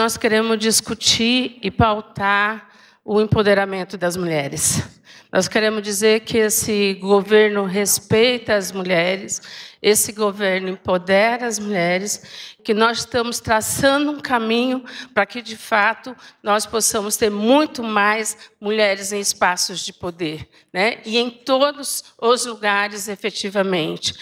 nós queremos discutir e pautar o empoderamento das mulheres. Nós queremos dizer que esse governo respeita as mulheres, esse governo empodera as mulheres, que nós estamos traçando um caminho para que, de fato, nós possamos ter muito mais mulheres em espaços de poder, né? e em todos os lugares, efetivamente.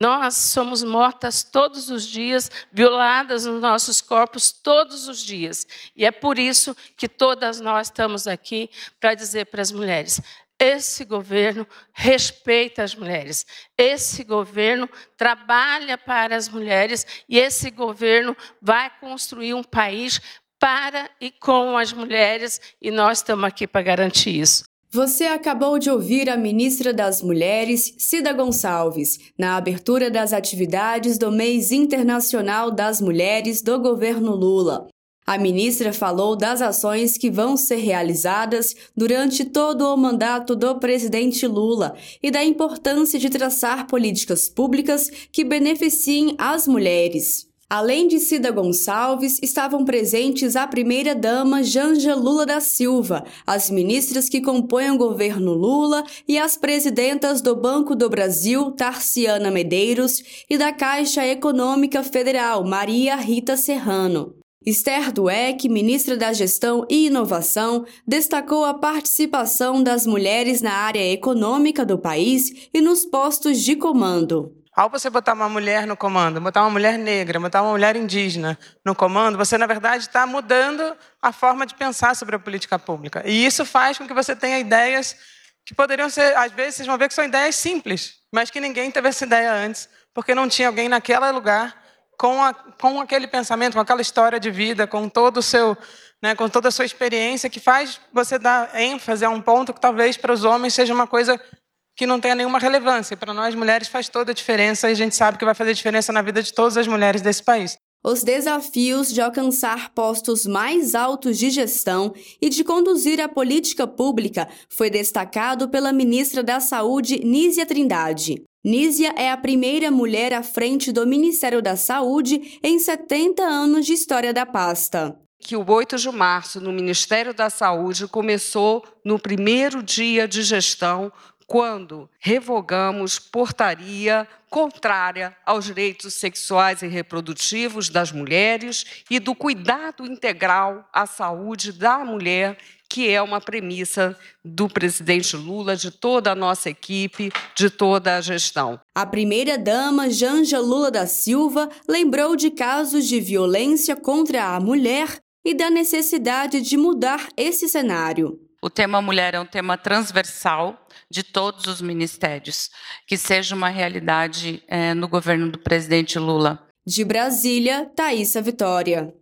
Nós somos mortas todos os dias, violadas nos nossos corpos todos os dias. E é por isso que todas nós estamos aqui para dizer para as mulheres: esse governo respeita as mulheres. Esse governo trabalha para as mulheres e esse governo vai construir um país para e com as mulheres e nós estamos aqui para garantir isso. Você acabou de ouvir a ministra das Mulheres, Cida Gonçalves, na abertura das atividades do Mês Internacional das Mulheres do governo Lula. A ministra falou das ações que vão ser realizadas durante todo o mandato do presidente Lula e da importância de traçar políticas públicas que beneficiem as mulheres. Além de Cida Gonçalves, estavam presentes a primeira-dama Janja Lula da Silva, as ministras que compõem o governo Lula e as presidentas do Banco do Brasil, Tarciana Medeiros, e da Caixa Econômica Federal, Maria Rita Serrano. Esther Dueck, ministra da Gestão e Inovação, destacou a participação das mulheres na área econômica do país e nos postos de comando. Ao você botar uma mulher no comando, botar uma mulher negra, botar uma mulher indígena no comando, você, na verdade, está mudando a forma de pensar sobre a política pública. E isso faz com que você tenha ideias que poderiam ser, às vezes, vocês vão ver que são ideias simples, mas que ninguém teve essa ideia antes, porque não tinha alguém naquele lugar com, a, com aquele pensamento, com aquela história de vida, com todo o seu, né, com toda a sua experiência, que faz você dar ênfase a um ponto que talvez para os homens seja uma coisa que não tenha nenhuma relevância. Para nós mulheres faz toda a diferença e a gente sabe que vai fazer diferença na vida de todas as mulheres desse país. Os desafios de alcançar postos mais altos de gestão e de conduzir a política pública foi destacado pela ministra da Saúde, Nízia Trindade. Nízia é a primeira mulher à frente do Ministério da Saúde em 70 anos de história da pasta que o 8 de março, no Ministério da Saúde, começou no primeiro dia de gestão quando revogamos portaria contrária aos direitos sexuais e reprodutivos das mulheres e do cuidado integral à saúde da mulher, que é uma premissa do presidente Lula, de toda a nossa equipe, de toda a gestão. A primeira-dama, Janja Lula da Silva, lembrou de casos de violência contra a mulher e da necessidade de mudar esse cenário. O tema mulher é um tema transversal de todos os ministérios, que seja uma realidade é, no governo do presidente Lula. De Brasília, Thaisa Vitória.